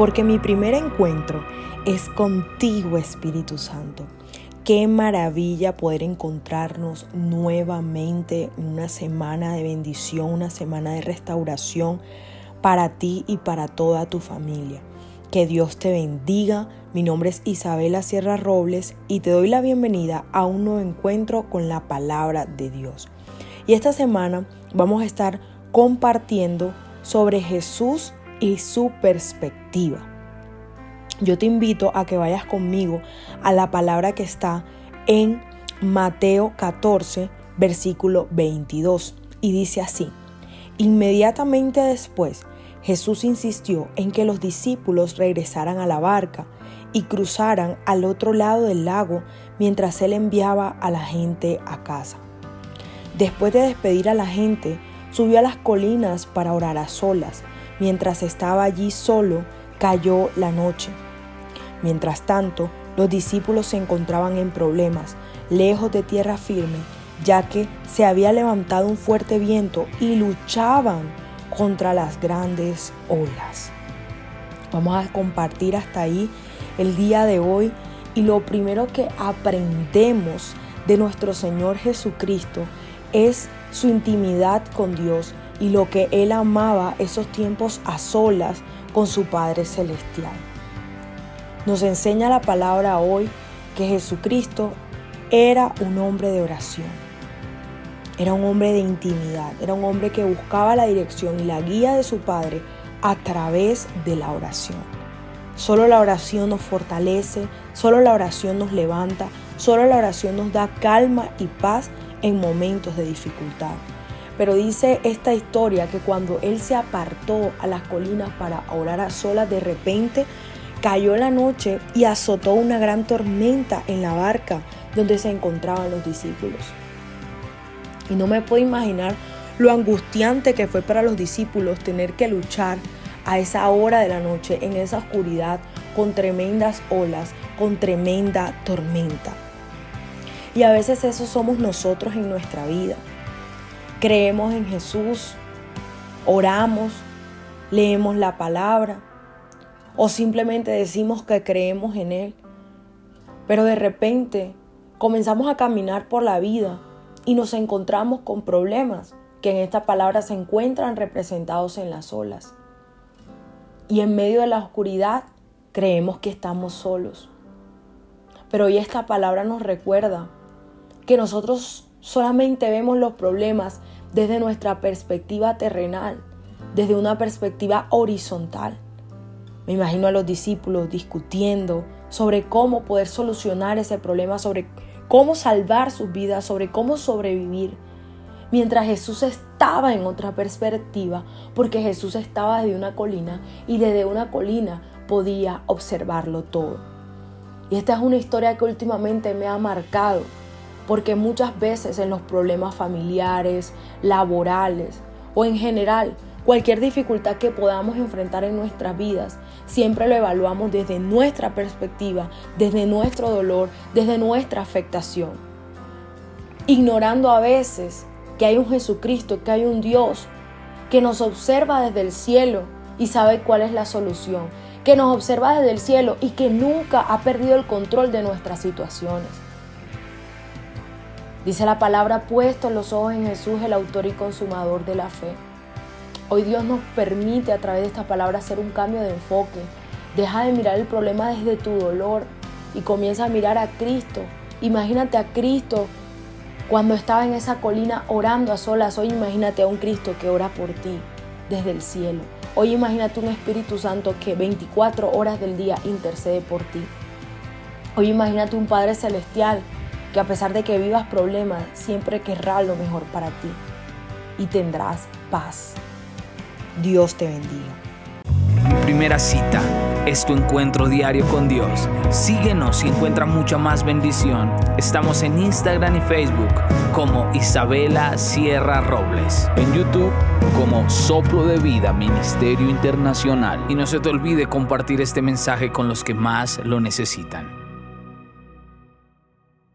porque mi primer encuentro es contigo, Espíritu Santo. Qué maravilla poder encontrarnos nuevamente en una semana de bendición, una semana de restauración para ti y para toda tu familia. Que Dios te bendiga. Mi nombre es Isabela Sierra Robles y te doy la bienvenida a un nuevo encuentro con la palabra de Dios. Y esta semana vamos a estar compartiendo sobre Jesús y su perspectiva. Yo te invito a que vayas conmigo a la palabra que está en Mateo 14, versículo 22, y dice así, inmediatamente después Jesús insistió en que los discípulos regresaran a la barca y cruzaran al otro lado del lago mientras él enviaba a la gente a casa. Después de despedir a la gente, subió a las colinas para orar a solas. Mientras estaba allí solo, cayó la noche. Mientras tanto, los discípulos se encontraban en problemas, lejos de tierra firme, ya que se había levantado un fuerte viento y luchaban contra las grandes olas. Vamos a compartir hasta ahí el día de hoy y lo primero que aprendemos de nuestro Señor Jesucristo es su intimidad con Dios y lo que Él amaba esos tiempos a solas con su Padre Celestial. Nos enseña la palabra hoy que Jesucristo era un hombre de oración era un hombre de intimidad, era un hombre que buscaba la dirección y la guía de su Padre a través de la oración. Solo la oración nos fortalece, solo la oración nos levanta, solo la oración nos da calma y paz en momentos de dificultad. Pero dice esta historia que cuando él se apartó a las colinas para orar a solas, de repente cayó la noche y azotó una gran tormenta en la barca donde se encontraban los discípulos. Y no me puedo imaginar lo angustiante que fue para los discípulos tener que luchar a esa hora de la noche, en esa oscuridad, con tremendas olas, con tremenda tormenta. Y a veces eso somos nosotros en nuestra vida. Creemos en Jesús, oramos, leemos la palabra o simplemente decimos que creemos en Él. Pero de repente comenzamos a caminar por la vida y nos encontramos con problemas que en esta palabra se encuentran representados en las olas. Y en medio de la oscuridad creemos que estamos solos. Pero hoy esta palabra nos recuerda que nosotros solamente vemos los problemas desde nuestra perspectiva terrenal, desde una perspectiva horizontal. Me imagino a los discípulos discutiendo sobre cómo poder solucionar ese problema, sobre cómo salvar sus vidas, sobre cómo sobrevivir. Mientras Jesús estaba en otra perspectiva, porque Jesús estaba desde una colina y desde una colina podía observarlo todo. Y esta es una historia que últimamente me ha marcado, porque muchas veces en los problemas familiares, laborales o en general Cualquier dificultad que podamos enfrentar en nuestras vidas, siempre lo evaluamos desde nuestra perspectiva, desde nuestro dolor, desde nuestra afectación. Ignorando a veces que hay un Jesucristo, que hay un Dios que nos observa desde el cielo y sabe cuál es la solución, que nos observa desde el cielo y que nunca ha perdido el control de nuestras situaciones. Dice la palabra, puesto los ojos en Jesús, el autor y consumador de la fe. Hoy Dios nos permite a través de esta palabra hacer un cambio de enfoque. Deja de mirar el problema desde tu dolor y comienza a mirar a Cristo. Imagínate a Cristo cuando estaba en esa colina orando a solas. Hoy imagínate a un Cristo que ora por ti desde el cielo. Hoy imagínate un Espíritu Santo que 24 horas del día intercede por ti. Hoy imagínate un Padre Celestial que a pesar de que vivas problemas, siempre querrá lo mejor para ti y tendrás paz. Dios te bendiga. Mi primera cita es tu encuentro diario con Dios. Síguenos y encuentra mucha más bendición. Estamos en Instagram y Facebook como Isabela Sierra Robles. En YouTube como Soplo de Vida Ministerio Internacional. Y no se te olvide compartir este mensaje con los que más lo necesitan.